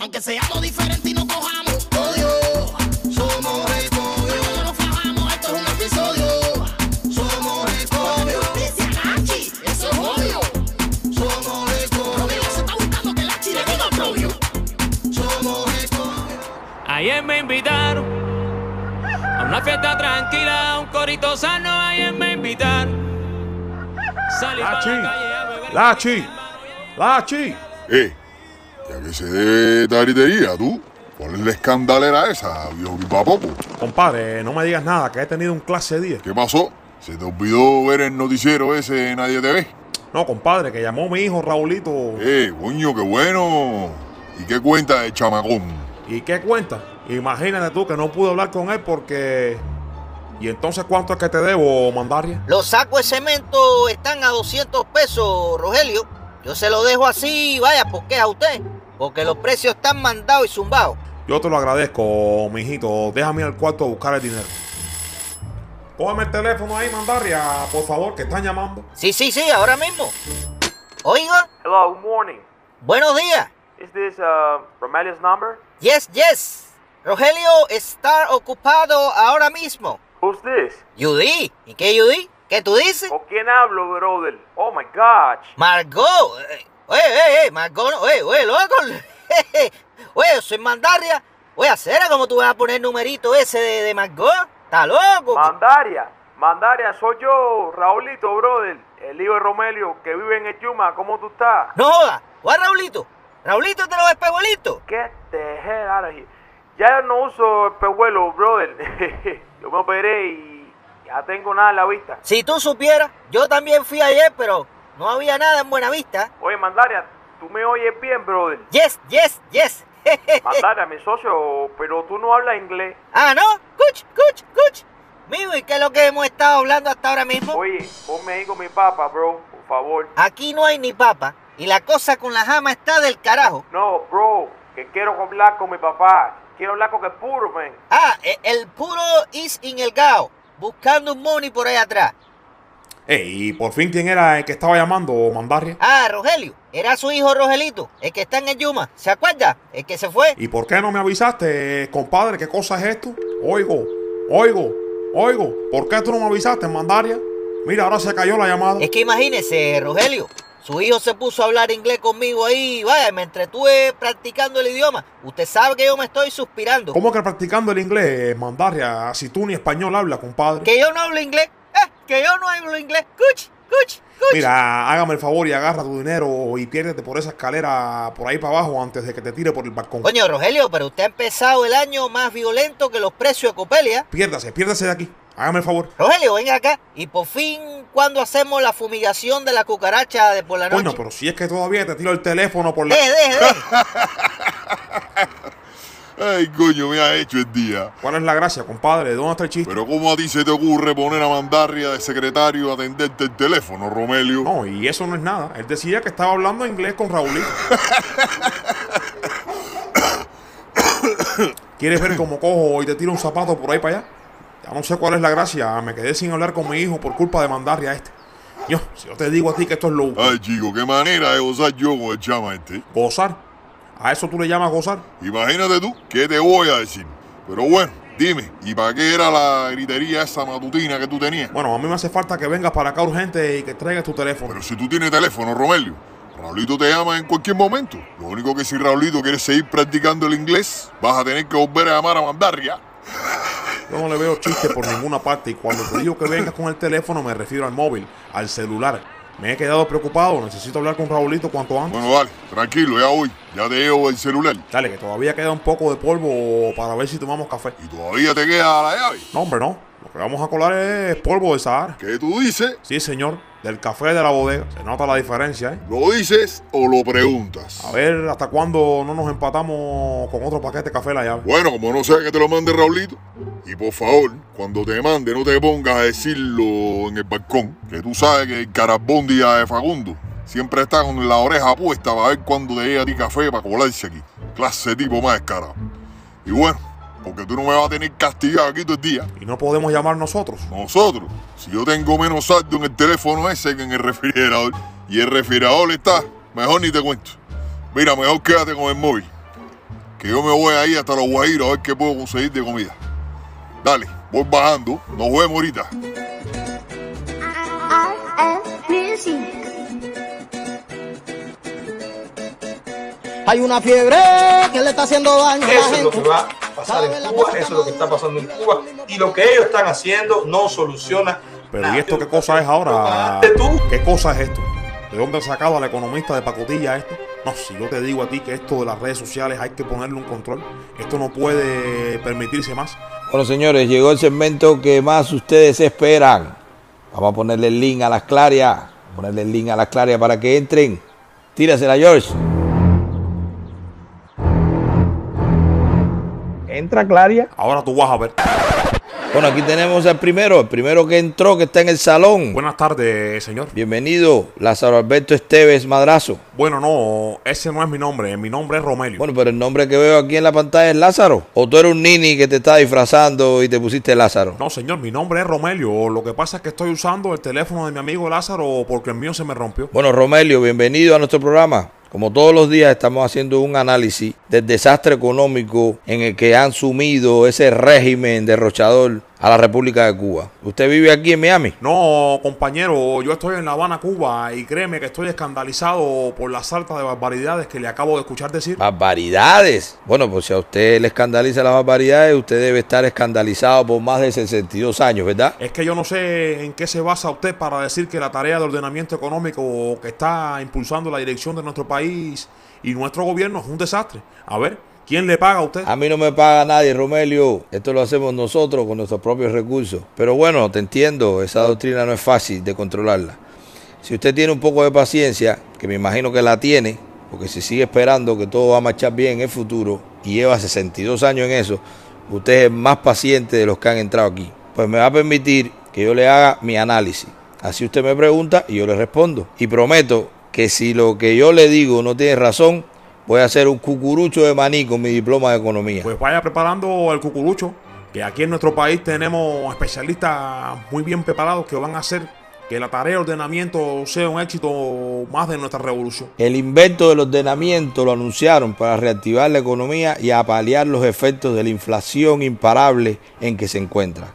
Aunque seamos diferentes y no cojamos odio, somos escogios. Cuando nos fajamos, esto es un episodio. Somos escogios. Dice Nachi, eso es odio. Somos escogios. Romeo se está buscando que Nachi le diga propio. Somos escogios. Ayer me invitaron a una fiesta tranquila, a un corito sano. Ayer me invitaron. Salí Lachi, la calle a beber Lachi, mi hermano y a- que se dé esta gritería, tú. ¿Cuál es la escandalera esa, viejo pipapopo? Compadre, no me digas nada, que he tenido un clase 10. ¿Qué pasó? ¿Se te olvidó ver el noticiero ese de Nadie te ve? No, compadre, que llamó mi hijo Raulito. Eh, coño, qué bueno. ¿Y qué cuenta el chamacón? ¿Y qué cuenta? Imagínate tú que no pude hablar con él porque... ¿Y entonces cuánto es que te debo, Mandaria? Los sacos de cemento están a 200 pesos, Rogelio. Yo se lo dejo así, vaya, ¿por qué a usted? Porque los precios están mandados y zumbados. Yo te lo agradezco, mijito. Déjame ir al cuarto a buscar el dinero. Cógeme el teléfono ahí, Mandaria, por favor, que están llamando. Sí, sí, sí, ahora mismo. Oiga, Hello, good morning. buenos días. Is this uh, Romelio's number? Yes, yes. Rogelio está ocupado ahora mismo. Who's this? Judy, ¿y qué Judy? ¿Qué tú dices? ¿Con quién hablo, brother? Oh my gosh. Margot. Oye, oye, oye, Margot, no- oye, oye, loco. Oye, soy Mandaria. Oye, acera, ¿cómo tú vas a poner el numerito ese de, de Margot? ¿Está loco? Mandaria. Mandaria, soy yo, Raulito, brother. El hijo de Romelio que vive en el Yuma. ¿Cómo tú estás? No jodas. ¿Cuál Raulito? ¿Raulito de los espejuelitos? Get the hell out of here. Ya no uso espejuelo, brother. yo me operé y ya tengo nada en la vista. Si tú supieras, yo también fui ayer, pero no había nada en Buenavista. Oye, Mandaria, tú me oyes bien, brother. Yes, yes, yes. Mandaria, mi socio, pero tú no hablas inglés. ah, ¿no? Cuch, cuch, cuch. Mijo, ¿y qué es lo que hemos estado hablando hasta ahora mismo? Oye, ponme ahí con mi papá, bro, por favor. Aquí no hay ni papa. Y la cosa con la jama está del carajo. No, bro, que quiero hablar con mi papá. Quiero hablar con el puro, man. Ah, e- el puro is in el gao. Buscando un money por ahí atrás. Ey, ¿y por fin quién era el que estaba llamando, Mandaria? Ah, Rogelio. Era su hijo Rogelito, el que está en el Yuma. ¿Se acuerda? El que se fue. ¿Y por qué no me avisaste, compadre? ¿Qué cosa es esto? Oigo, oigo, oigo. ¿Por qué tú no me avisaste, Mandaria? Mira, ahora se cayó la llamada. Es que imagínese, Rogelio. Su hijo se puso a hablar inglés conmigo ahí. Vaya, me entretuve practicando el idioma. Usted sabe que yo me estoy suspirando. ¿Cómo que practicando el inglés, Mandaria? Si tú ni español hablas, compadre. Que yo no hablo inglés. Eh, que yo no hablo inglés. Cuch, cuch, cuch. Mira, hágame el favor y agarra tu dinero y piérdete por esa escalera por ahí para abajo antes de que te tire por el balcón. Coño, Rogelio, pero usted ha empezado el año más violento que los precios de Copelia. Piérdase, piérdase de aquí. Hágame el favor. Rogelio, venga acá. Y por fin, ¿cuándo hacemos la fumigación de la cucaracha de por la noche? Coño, pero si es que todavía te tiro el teléfono por la... Deje, deje, deje. Ay, coño, me ha hecho el día. ¿Cuál es la gracia, compadre? ¿Dónde está el chiste? Pero ¿cómo a ti se te ocurre poner a Mandarria de secretario a atenderte el teléfono, Romelio? No, y eso no es nada. Él decía que estaba hablando inglés con Raulito. ¿Quieres ver cómo cojo y te tiro un zapato por ahí para allá? Ya no sé cuál es la gracia. Me quedé sin hablar con mi hijo por culpa de mandarle a este. Yo, si yo te digo a ti que esto es lo Ay, chico, qué manera de gozar yo con el chama este. gozar. ¿A eso tú le llamas gozar? Imagínate tú, ¿qué te voy a decir? Pero bueno, dime, ¿y para qué era la gritería esa matutina que tú tenías? Bueno, a mí me hace falta que vengas para acá urgente y que traigas tu teléfono. Pero si tú tienes teléfono, Romelio, Raulito te llama en cualquier momento. Lo único que si Raulito quiere seguir practicando el inglés, vas a tener que volver a llamar a Mandarria. Yo no le veo chiste por ninguna parte y cuando te digo que vengas con el teléfono me refiero al móvil, al celular. Me he quedado preocupado, necesito hablar con Raulito cuanto antes. Bueno, dale, tranquilo, ya voy. Ya te llevo el celular. Dale, que todavía queda un poco de polvo para ver si tomamos café. ¿Y todavía te queda la llave? No, hombre, no. Lo que vamos a colar es polvo de Sahara. ¿Qué tú dices? Sí, señor. Del café de la bodega. Se nota la diferencia, ¿eh? ¿Lo dices o lo preguntas? A ver hasta cuándo no nos empatamos con otro paquete de café la llave. Bueno, como no sé que te lo mande Raulito. Y por favor, cuando te mande, no te pongas a decirlo en el balcón. Que tú sabes que el carabóndia de Facundo siempre está con la oreja puesta para ver cuándo te llega a ti café para colarse aquí. Clase de tipo más descarado. Y bueno, porque tú no me vas a tener castigado aquí todo el día. Y no podemos llamar nosotros. Nosotros, si yo tengo menos saldo en el teléfono ese que en el refrigerador, y el refrigerador está, mejor ni te cuento. Mira, mejor quédate con el móvil. que yo me voy ahí hasta los Guajiros a ver qué puedo conseguir de comida. Dale, voy bajando, nos vemos ahorita. Hay una fiebre que le está haciendo daño a la Eso es lo gente. Pasar en Cuba, eso es lo que está pasando en Cuba y lo que ellos están haciendo no soluciona. Pero nada. ¿y esto qué cosa es ahora? ¿Qué cosa es esto? ¿De dónde ha sacado al economista de pacotilla esto? No, si yo te digo a ti que esto de las redes sociales hay que ponerle un control, esto no puede permitirse más. Bueno, señores, llegó el segmento que más ustedes esperan. Vamos a ponerle el link a las clarias. Ponerle el link a las clarias para que entren. Tírasela, George. Entra, Claria. Ahora tú vas a ver. Bueno, aquí tenemos al primero, el primero que entró, que está en el salón. Buenas tardes, señor. Bienvenido, Lázaro Alberto Esteves Madrazo. Bueno, no, ese no es mi nombre, mi nombre es Romelio. Bueno, pero el nombre que veo aquí en la pantalla es Lázaro. ¿O tú eres un nini que te está disfrazando y te pusiste Lázaro? No, señor, mi nombre es Romelio. Lo que pasa es que estoy usando el teléfono de mi amigo Lázaro porque el mío se me rompió. Bueno, Romelio, bienvenido a nuestro programa. Como todos los días estamos haciendo un análisis del desastre económico en el que han sumido ese régimen derrochador a la República de Cuba. ¿Usted vive aquí en Miami? No, compañero, yo estoy en La Habana, Cuba, y créeme que estoy escandalizado por la salta de barbaridades que le acabo de escuchar decir. Barbaridades. Bueno, pues si a usted le escandaliza las barbaridades, usted debe estar escandalizado por más de 62 años, ¿verdad? Es que yo no sé en qué se basa usted para decir que la tarea de ordenamiento económico que está impulsando la dirección de nuestro país y nuestro gobierno es un desastre. A ver, ¿quién le paga a usted? A mí no me paga nadie, Romelio. Esto lo hacemos nosotros con nuestros propios recursos. Pero bueno, te entiendo, esa doctrina no es fácil de controlarla. Si usted tiene un poco de paciencia, que me imagino que la tiene, porque si sigue esperando que todo va a marchar bien en el futuro y lleva 62 años en eso, usted es más paciente de los que han entrado aquí. Pues me va a permitir que yo le haga mi análisis. Así usted me pregunta y yo le respondo. Y prometo que si lo que yo le digo no tiene razón, voy a hacer un cucurucho de maní con mi diploma de economía. Pues vaya preparando el cucurucho, que aquí en nuestro país tenemos especialistas muy bien preparados que van a hacer que la tarea de ordenamiento sea un éxito más de nuestra revolución. El invento del ordenamiento lo anunciaron para reactivar la economía y apalear los efectos de la inflación imparable en que se encuentra.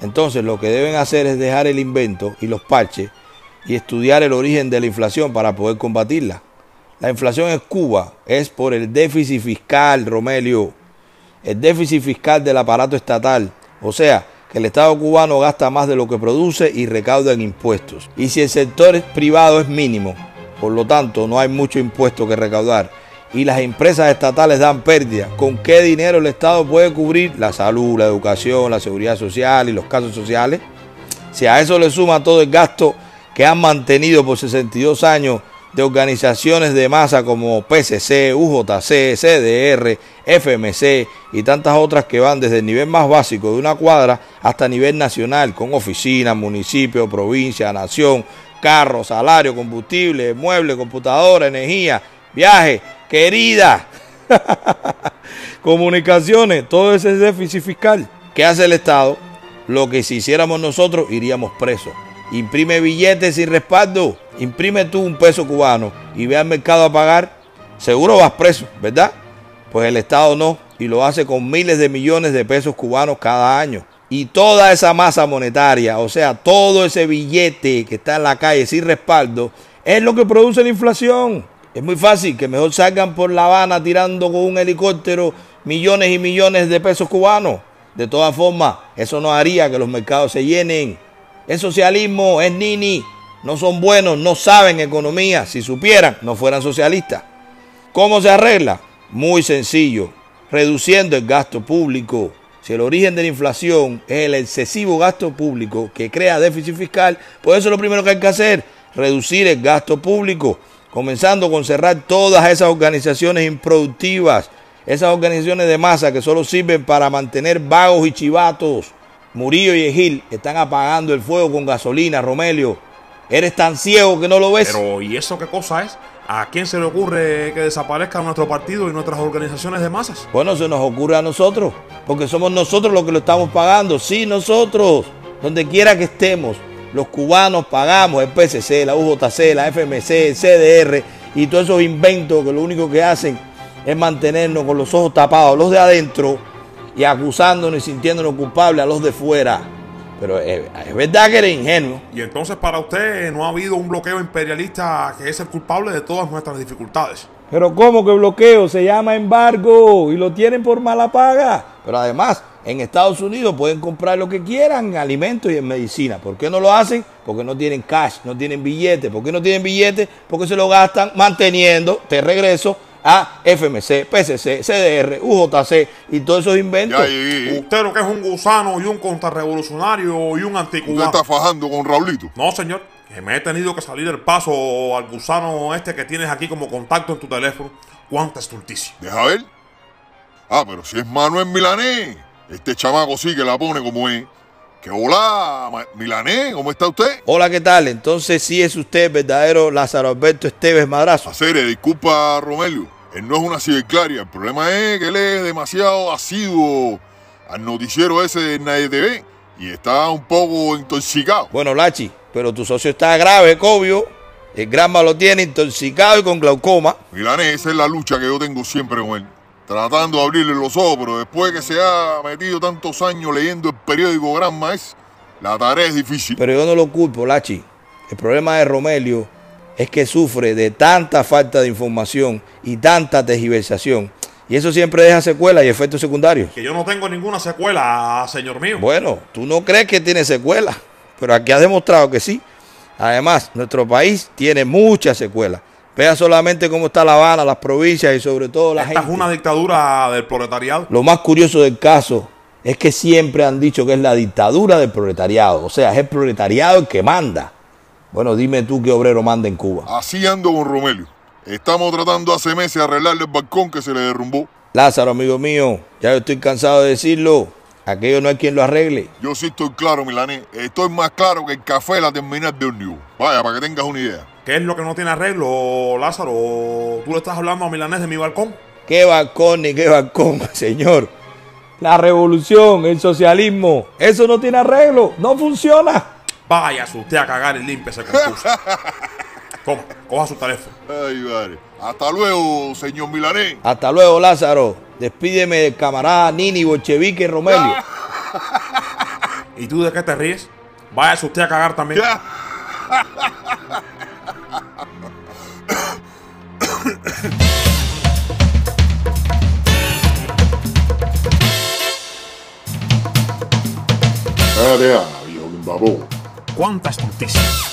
Entonces lo que deben hacer es dejar el invento y los parches y estudiar el origen de la inflación para poder combatirla. La inflación en Cuba es por el déficit fiscal, Romelio, el déficit fiscal del aparato estatal. O sea, que el Estado cubano gasta más de lo que produce y recauda en impuestos. Y si el sector privado es mínimo, por lo tanto no hay mucho impuesto que recaudar, y las empresas estatales dan pérdidas, ¿con qué dinero el Estado puede cubrir la salud, la educación, la seguridad social y los casos sociales? Si a eso le suma todo el gasto que han mantenido por 62 años de organizaciones de masa como PCC, UJC, CDR, FMC y tantas otras que van desde el nivel más básico de una cuadra hasta nivel nacional, con oficinas, municipios, provincia, nación, carros, salario, combustible, muebles, computadora, energía, viaje, querida, comunicaciones, todo ese déficit fiscal. ¿Qué hace el Estado? Lo que si hiciéramos nosotros iríamos presos. Imprime billetes sin respaldo. Imprime tú un peso cubano y ve al mercado a pagar. Seguro vas preso, ¿verdad? Pues el Estado no. Y lo hace con miles de millones de pesos cubanos cada año. Y toda esa masa monetaria, o sea, todo ese billete que está en la calle sin respaldo, es lo que produce la inflación. Es muy fácil que mejor salgan por La Habana tirando con un helicóptero millones y millones de pesos cubanos. De todas formas, eso no haría que los mercados se llenen. Es socialismo, es nini. No son buenos, no saben economía. Si supieran, no fueran socialistas. ¿Cómo se arregla? Muy sencillo. Reduciendo el gasto público. Si el origen de la inflación es el excesivo gasto público que crea déficit fiscal, pues eso es lo primero que hay que hacer. Reducir el gasto público. Comenzando con cerrar todas esas organizaciones improductivas. Esas organizaciones de masa que solo sirven para mantener vagos y chivatos. Murillo y Egil están apagando el fuego con gasolina, Romelio. Eres tan ciego que no lo ves. Pero, ¿y eso qué cosa es? ¿A quién se le ocurre que desaparezca nuestro partido y nuestras organizaciones de masas? Bueno, se nos ocurre a nosotros, porque somos nosotros los que lo estamos pagando. Sí, nosotros, donde quiera que estemos, los cubanos pagamos el PCC, la UJC, la FMC, el CDR y todos esos inventos que lo único que hacen es mantenernos con los ojos tapados, los de adentro, y acusándonos y sintiéndonos culpables a los de fuera. Pero es, es verdad que eres ingenuo. Y entonces para usted no ha habido un bloqueo imperialista que es el culpable de todas nuestras dificultades. Pero ¿cómo que bloqueo? Se llama embargo y lo tienen por mala paga. Pero además, en Estados Unidos pueden comprar lo que quieran en alimentos y en medicina. ¿Por qué no lo hacen? Porque no tienen cash, no tienen billetes. ¿Por qué no tienen billetes? Porque se lo gastan manteniendo, te regreso, a FMC, PCC, CDR, UJC y todos esos inventos. Ya. Usted lo que es un gusano y un contrarrevolucionario y un Usted anticubano. está fajando con Raulito. No, señor. Que me he tenido que salir del paso al gusano este que tienes aquí como contacto en tu teléfono. Cuánta estulticia. Deja ver. Ah, pero si es Manuel Milanés. Este chamaco sí que la pone como es. Que hola, Milanés, ¿cómo está usted? Hola, ¿qué tal? Entonces sí es usted verdadero Lázaro Alberto Esteves Madrazo. Hacer, disculpa, Romelio. Él no es una ciberclaria. El problema es que él es demasiado asiduo al noticiero ese de Nadie TV y está un poco intoxicado. Bueno, Lachi, pero tu socio está grave, Cobio. El Granma lo tiene intoxicado y con glaucoma. Milanés, esa es la lucha que yo tengo siempre con él. Tratando de abrirle los ojos, pero después que se ha metido tantos años leyendo el periódico Granma, es, la tarea es difícil. Pero yo no lo culpo, Lachi. El problema de Romelio es que sufre de tanta falta de información y tanta tergiversación. Y eso siempre deja secuelas y efectos secundarios. Que yo no tengo ninguna secuela, señor mío. Bueno, tú no crees que tiene secuelas, pero aquí ha demostrado que sí. Además, nuestro país tiene muchas secuelas. Vea solamente cómo está La Habana, las provincias y sobre todo la Esta gente. es una dictadura del proletariado. Lo más curioso del caso es que siempre han dicho que es la dictadura del proletariado. O sea, es el proletariado el que manda. Bueno, dime tú qué obrero manda en Cuba. Así ando con Romelio. Estamos tratando hace meses de arreglarle el balcón que se le derrumbó. Lázaro, amigo mío, ya yo estoy cansado de decirlo. Aquello no hay quien lo arregle. Yo sí estoy claro, Milanés. Estoy más claro que el café de la terminal de Ómnibus. Vaya, para que tengas una idea. ¿Qué es lo que no tiene arreglo, Lázaro? ¿Tú le estás hablando a Milanés de mi balcón? ¿Qué balcón ni qué balcón, señor? La revolución, el socialismo, eso no tiene arreglo, no funciona. Váyase usted a cagar y límpiese confuso. Toma, coja su teléfono. Ay, madre. Hasta luego, señor Milanés. Hasta luego, Lázaro. Despídeme del camarada Nini, Bolchevique, Romelio. ¿Y tú de qué te ríes? Váyase usted a cagar también. Espérate, Ana, viejo limbabón. Cuánta estulticia.